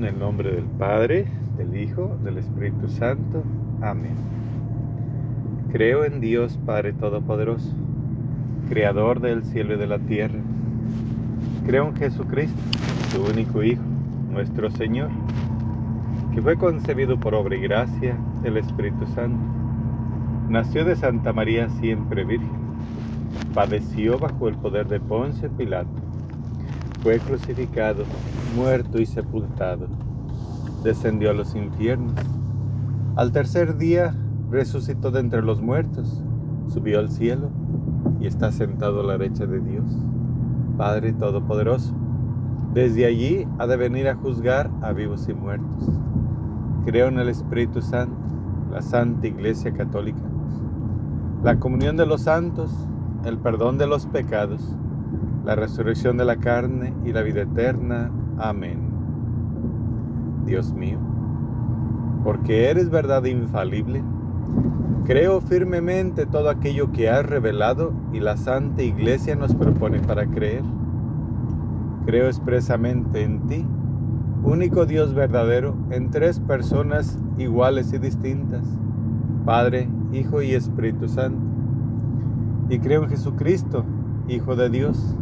En el nombre del Padre, del Hijo, del Espíritu Santo. Amén. Creo en Dios Padre Todopoderoso, Creador del cielo y de la tierra. Creo en Jesucristo, su único Hijo, nuestro Señor, que fue concebido por obra y gracia del Espíritu Santo. Nació de Santa María siempre Virgen. Padeció bajo el poder de Ponce Pilato. Fue crucificado muerto y sepultado, descendió a los infiernos. Al tercer día resucitó de entre los muertos, subió al cielo y está sentado a la derecha de Dios, Padre Todopoderoso. Desde allí ha de venir a juzgar a vivos y muertos. Creo en el Espíritu Santo, la Santa Iglesia Católica, la comunión de los santos, el perdón de los pecados, la resurrección de la carne y la vida eterna. Amén. Dios mío, porque eres verdad infalible, creo firmemente todo aquello que has revelado y la Santa Iglesia nos propone para creer. Creo expresamente en ti, único Dios verdadero, en tres personas iguales y distintas, Padre, Hijo y Espíritu Santo. Y creo en Jesucristo, Hijo de Dios,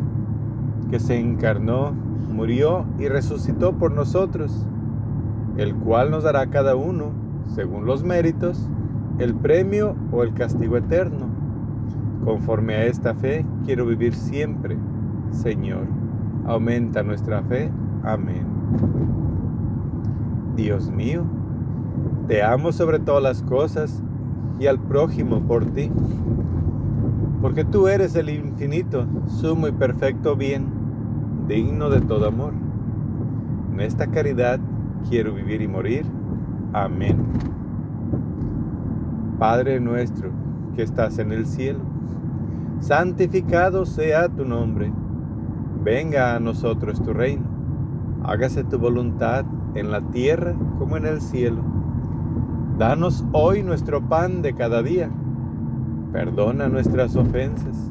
que se encarnó murió y resucitó por nosotros, el cual nos dará cada uno, según los méritos, el premio o el castigo eterno. Conforme a esta fe, quiero vivir siempre, Señor. Aumenta nuestra fe. Amén. Dios mío, te amo sobre todas las cosas y al prójimo por ti, porque tú eres el infinito, sumo y perfecto bien digno de todo amor. En esta caridad quiero vivir y morir. Amén. Padre nuestro que estás en el cielo, santificado sea tu nombre. Venga a nosotros tu reino. Hágase tu voluntad en la tierra como en el cielo. Danos hoy nuestro pan de cada día. Perdona nuestras ofensas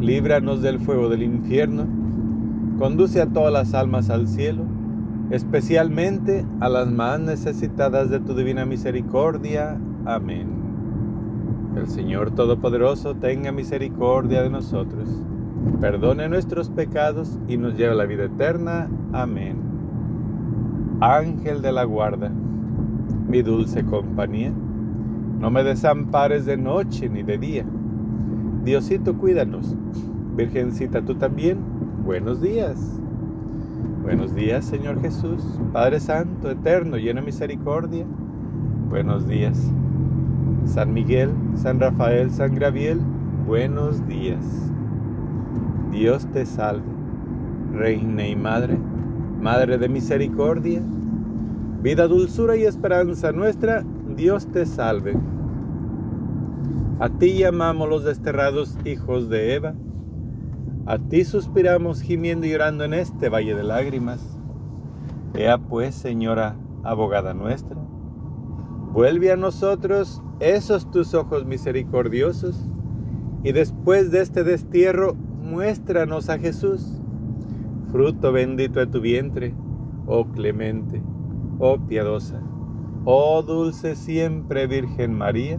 líbranos del fuego del infierno, conduce a todas las almas al cielo, especialmente a las más necesitadas de tu divina misericordia. Amén. El Señor Todopoderoso tenga misericordia de nosotros, perdone nuestros pecados y nos lleve a la vida eterna. Amén. Ángel de la guarda, mi dulce compañía, no me desampares de noche ni de día Diosito, cuídanos. Virgencita, tú también. Buenos días. Buenos días, Señor Jesús. Padre Santo, eterno, lleno de misericordia. Buenos días. San Miguel, San Rafael, San Gabriel, buenos días. Dios te salve, Reina y Madre, Madre de misericordia, vida, dulzura y esperanza nuestra, Dios te salve. A ti llamamos los desterrados hijos de Eva. A ti suspiramos gimiendo y llorando en este valle de lágrimas. Ea pues, Señora, abogada nuestra, vuelve a nosotros esos tus ojos misericordiosos y después de este destierro muéstranos a Jesús, fruto bendito de tu vientre, oh clemente, oh piadosa, oh dulce siempre Virgen María